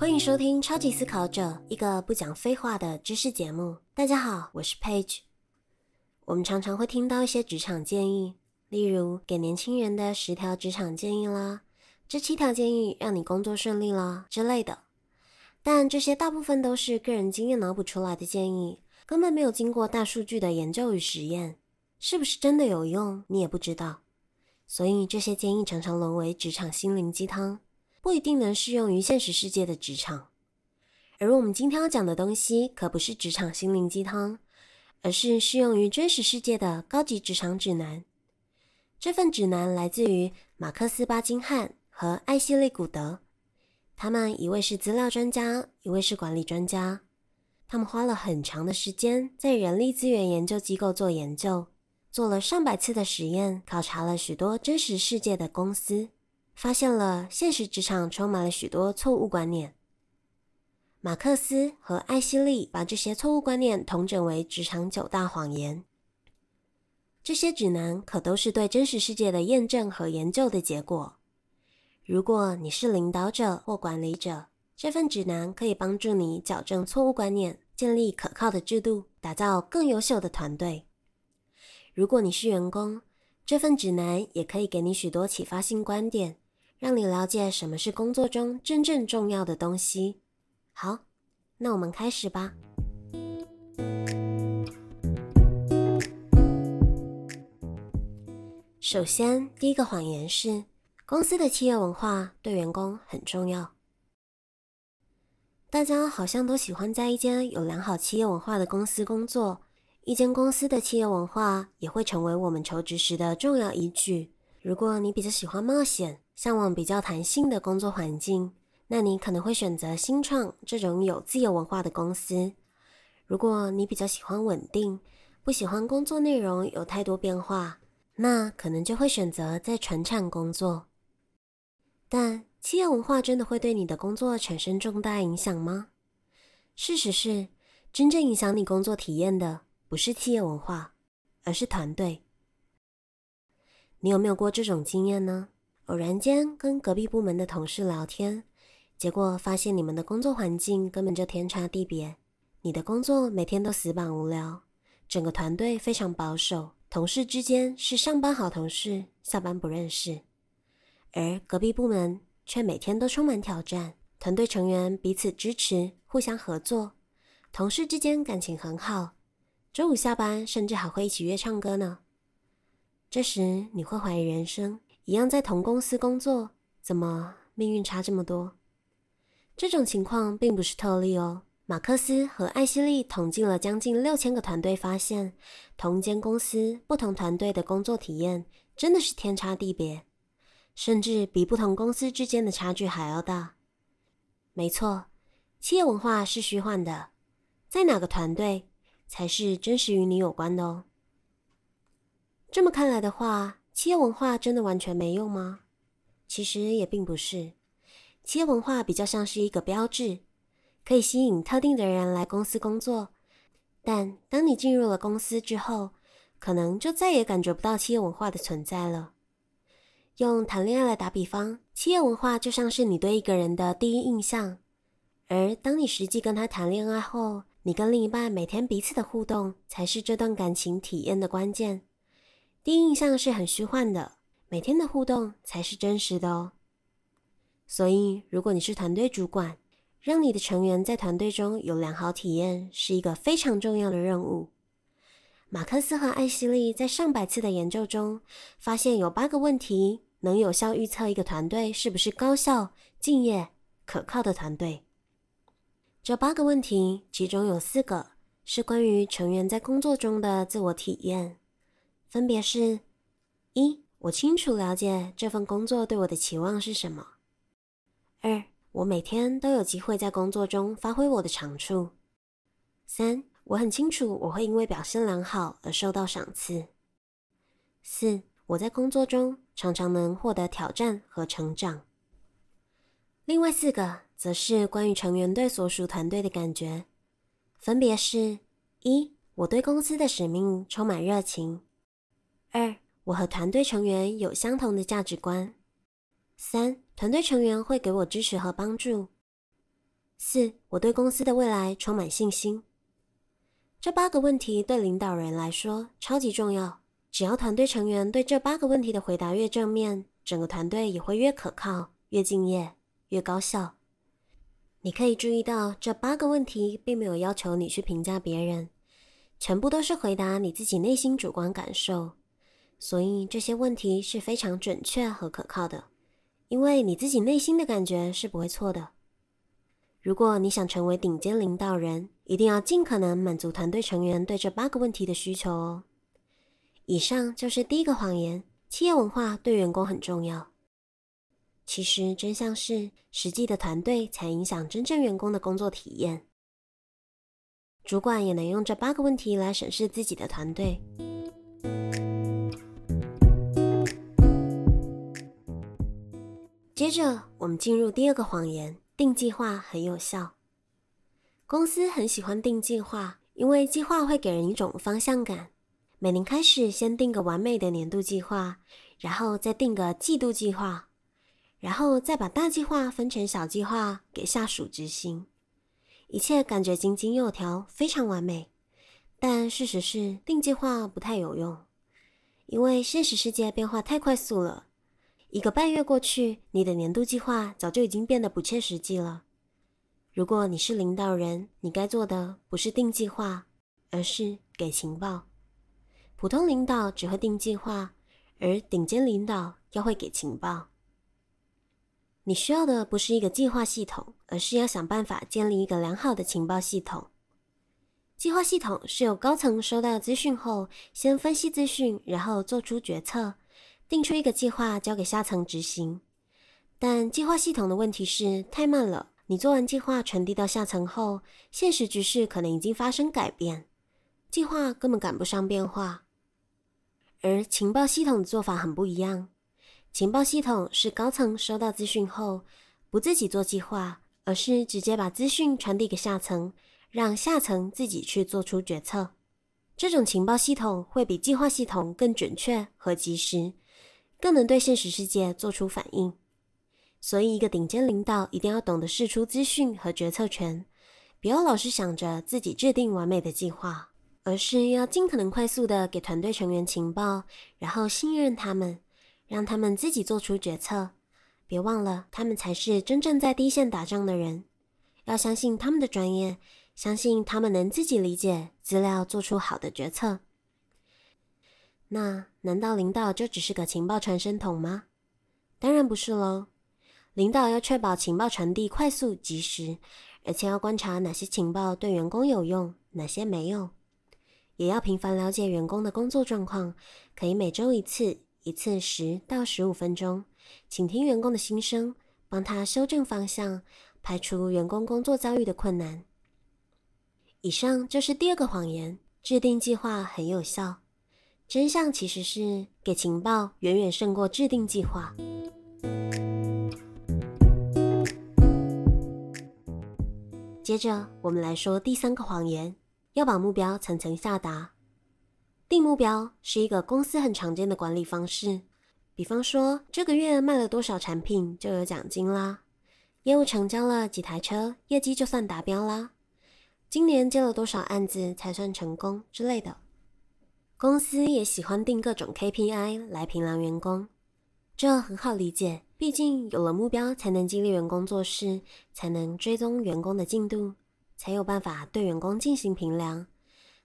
欢迎收听《超级思考者》，一个不讲废话的知识节目。大家好，我是 Page。我们常常会听到一些职场建议，例如给年轻人的十条职场建议啦，这七条建议让你工作顺利啦之类的。但这些大部分都是个人经验脑补出来的建议，根本没有经过大数据的研究与实验，是不是真的有用，你也不知道。所以这些建议常常沦为职场心灵鸡汤。不一定能适用于现实世界的职场，而我们今天要讲的东西可不是职场心灵鸡汤，而是适用于真实世界的高级职场指南。这份指南来自于马克思·巴金汉和艾希利·古德，他们一位是资料专家，一位是管理专家。他们花了很长的时间在人力资源研究机构做研究，做了上百次的实验，考察了许多真实世界的公司。发现了现实职场充满了许多错误观念。马克思和艾希利把这些错误观念统整为职场九大谎言。这些指南可都是对真实世界的验证和研究的结果。如果你是领导者或管理者，这份指南可以帮助你矫正错误观念，建立可靠的制度，打造更优秀的团队。如果你是员工，这份指南也可以给你许多启发性观点。让你了解什么是工作中真正重要的东西。好，那我们开始吧。首先，第一个谎言是公司的企业文化对员工很重要。大家好像都喜欢在一间有良好企业文化的公司工作。一间公司的企业文化也会成为我们求职时的重要依据。如果你比较喜欢冒险，向往比较弹性的工作环境，那你可能会选择新创这种有自由文化的公司。如果你比较喜欢稳定，不喜欢工作内容有太多变化，那可能就会选择在船厂工作。但企业文化真的会对你的工作产生重大影响吗？事实是，真正影响你工作体验的不是企业文化，而是团队。你有没有过这种经验呢？偶然间跟隔壁部门的同事聊天，结果发现你们的工作环境根本就天差地别。你的工作每天都死板无聊，整个团队非常保守，同事之间是上班好同事，下班不认识。而隔壁部门却每天都充满挑战，团队成员彼此支持，互相合作，同事之间感情很好，周五下班甚至还会一起约唱歌呢。这时你会怀疑人生。一样在同公司工作，怎么命运差这么多？这种情况并不是特例哦。马克思和艾希利统计了将近六千个团队，发现同间公司不同团队的工作体验真的是天差地别，甚至比不同公司之间的差距还要大。没错，企业文化是虚幻的，在哪个团队才是真实与你有关的哦。这么看来的话。企业文化真的完全没用吗？其实也并不是。企业文化比较像是一个标志，可以吸引特定的人来公司工作。但当你进入了公司之后，可能就再也感觉不到企业文化的存在了。用谈恋爱来打比方，企业文化就像是你对一个人的第一印象，而当你实际跟他谈恋爱后，你跟另一半每天彼此的互动，才是这段感情体验的关键。第一印象是很虚幻的，每天的互动才是真实的哦。所以，如果你是团队主管，让你的成员在团队中有良好体验，是一个非常重要的任务。马克思和艾希利在上百次的研究中，发现有八个问题能有效预测一个团队是不是高效、敬业、可靠的团队。这八个问题，其中有四个是关于成员在工作中的自我体验。分别是：一，我清楚了解这份工作对我的期望是什么；二，我每天都有机会在工作中发挥我的长处；三，我很清楚我会因为表现良好而受到赏赐；四，我在工作中常常能获得挑战和成长。另外四个则是关于成员对所属团队的感觉，分别是：一，我对公司的使命充满热情。二，我和团队成员有相同的价值观。三，团队成员会给我支持和帮助。四，我对公司的未来充满信心。这八个问题对领导人来说超级重要。只要团队成员对这八个问题的回答越正面，整个团队也会越可靠、越敬业、越高效。你可以注意到，这八个问题并没有要求你去评价别人，全部都是回答你自己内心主观感受。所以这些问题是非常准确和可靠的，因为你自己内心的感觉是不会错的。如果你想成为顶尖领导人，一定要尽可能满足团队成员对这八个问题的需求哦。以上就是第一个谎言：企业文化对员工很重要。其实真相是，实际的团队才影响真正员工的工作体验。主管也能用这八个问题来审视自己的团队。接着，我们进入第二个谎言。定计划很有效，公司很喜欢定计划，因为计划会给人一种方向感。每年开始，先定个完美的年度计划，然后再定个季度计划，然后再把大计划分成小计划给下属执行，一切感觉井井有条，非常完美。但事实是，定计划不太有用，因为现实世界变化太快速了。一个半月过去，你的年度计划早就已经变得不切实际了。如果你是领导人，你该做的不是定计划，而是给情报。普通领导只会定计划，而顶尖领导要会给情报。你需要的不是一个计划系统，而是要想办法建立一个良好的情报系统。计划系统是由高层收到资讯后，先分析资讯，然后做出决策。定出一个计划交给下层执行，但计划系统的问题是太慢了。你做完计划传递到下层后，现实局势可能已经发生改变，计划根本赶不上变化。而情报系统的做法很不一样，情报系统是高层收到资讯后，不自己做计划，而是直接把资讯传递给下层，让下层自己去做出决策。这种情报系统会比计划系统更准确和及时。更能对现实世界做出反应，所以一个顶尖领导一定要懂得释出资讯和决策权，不要老是想着自己制定完美的计划，而是要尽可能快速的给团队成员情报，然后信任他们，让他们自己做出决策。别忘了，他们才是真正在第一线打仗的人，要相信他们的专业，相信他们能自己理解资料，做出好的决策。那难道领导就只是个情报传声筒吗？当然不是喽。领导要确保情报传递快速及时，而且要观察哪些情报对员工有用，哪些没用，也要频繁了解员工的工作状况，可以每周一次，一次十到十五分钟，倾听员工的心声，帮他修正方向，排除员工工作遭遇的困难。以上就是第二个谎言：制定计划很有效。真相其实是，给情报远远胜过制定计划。接着，我们来说第三个谎言：要把目标层层下达。定目标是一个公司很常见的管理方式。比方说，这个月卖了多少产品就有奖金啦；业务成交了几台车，业绩就算达标啦；今年接了多少案子才算成功之类的。公司也喜欢定各种 KPI 来评量员工，这很好理解，毕竟有了目标才能激励员工做事，才能追踪员工的进度，才有办法对员工进行评量。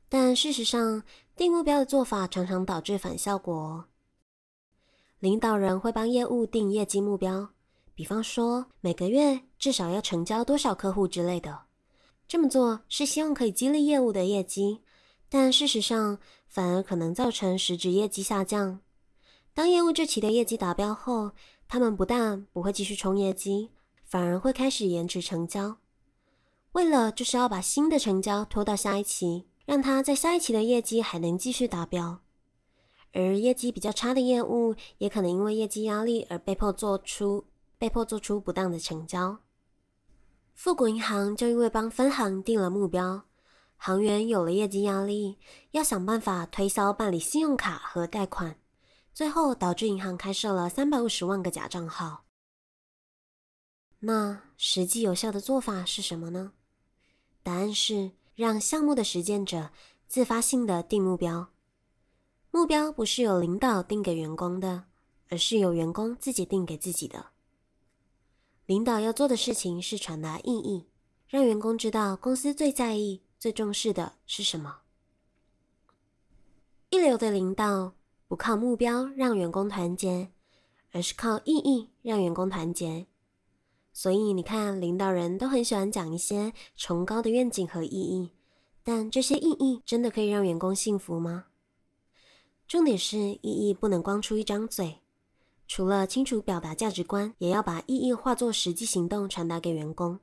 但事实上，定目标的做法常常导致反效果。领导人会帮业务定业绩目标，比方说每个月至少要成交多少客户之类的。这么做是希望可以激励业务的业绩。但事实上，反而可能造成实质业绩下降。当业务这期的业绩达标后，他们不但不会继续冲业绩，反而会开始延迟成交。为了就是要把新的成交拖到下一期，让他在下一期的业绩还能继续达标。而业绩比较差的业务，也可能因为业绩压力而被迫做出被迫做出不当的成交。富国银行就因为帮分行定了目标。行员有了业绩压力，要想办法推销办理信用卡和贷款，最后导致银行开设了三百五十万个假账号。那实际有效的做法是什么呢？答案是让项目的实践者自发性的定目标。目标不是由领导定给员工的，而是由员工自己定给自己的。领导要做的事情是传达意义，让员工知道公司最在意、最重视的是什么。一流的领导不靠目标让员工团结，而是靠意义让员工团结。所以你看，领导人都很喜欢讲一些崇高的愿景和意义，但这些意义真的可以让员工幸福吗？重点是意义不能光出一张嘴，除了清楚表达价值观，也要把意义化作实际行动传达给员工。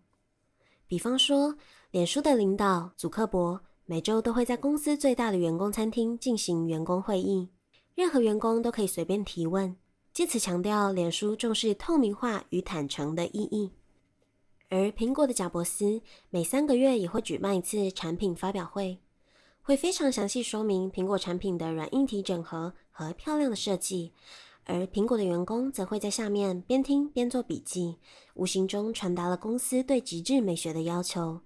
比方说，脸书的领导祖克伯每周都会在公司最大的员工餐厅进行员工会议，任何员工都可以随便提问。借此强调脸书重视透明化与坦诚的意义，而苹果的贾伯斯每三个月也会举办一次产品发表会，会非常详细说明苹果产品的软硬体整合和漂亮的设计，而苹果的员工则会在下面边听边做笔记，无形中传达了公司对极致美学的要求。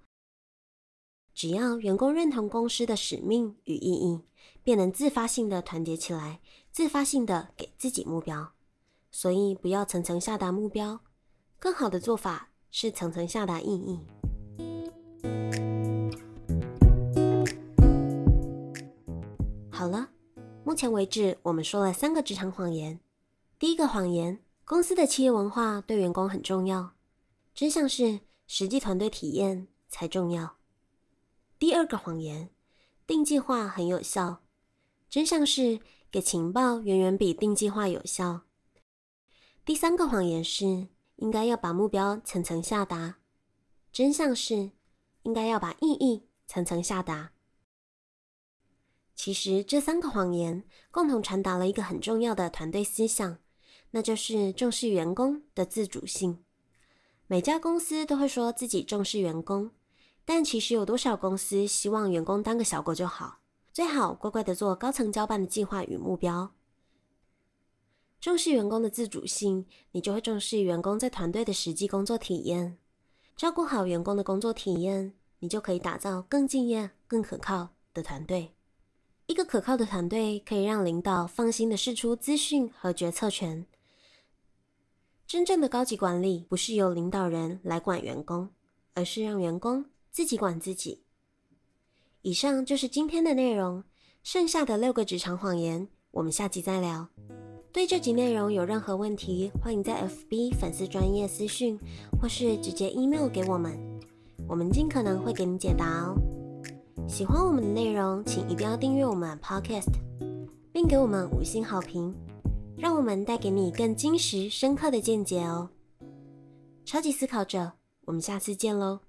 只要员工认同公司的使命与意义，便能自发性的团结起来，自发性的给自己目标。所以不要层层下达目标，更好的做法是层层下达意义。好了，目前为止我们说了三个职场谎言。第一个谎言，公司的企业文化对员工很重要，真相是实际团队体验才重要。第二个谎言，定计划很有效，真相是给情报远远比定计划有效。第三个谎言是应该要把目标层层下达，真相是应该要把意义层层下达。其实这三个谎言共同传达了一个很重要的团队思想，那就是重视员工的自主性。每家公司都会说自己重视员工，但其实有多少公司希望员工当个小狗就好？最好乖乖的做高层交办的计划与目标。重视员工的自主性，你就会重视员工在团队的实际工作体验。照顾好员工的工作体验，你就可以打造更敬业、更可靠的团队。一个可靠的团队可以让领导放心的释出资讯和决策权。真正的高级管理不是由领导人来管员工，而是让员工自己管自己。以上就是今天的内容，剩下的六个职场谎言，我们下集再聊。对这集内容有任何问题，欢迎在 FB 粉丝专业私讯，或是直接 email 给我们，我们尽可能会给你解答哦。喜欢我们的内容，请一定要订阅我们 Podcast，并给我们五星好评，让我们带给你更真实、深刻的见解哦。超级思考者，我们下次见喽。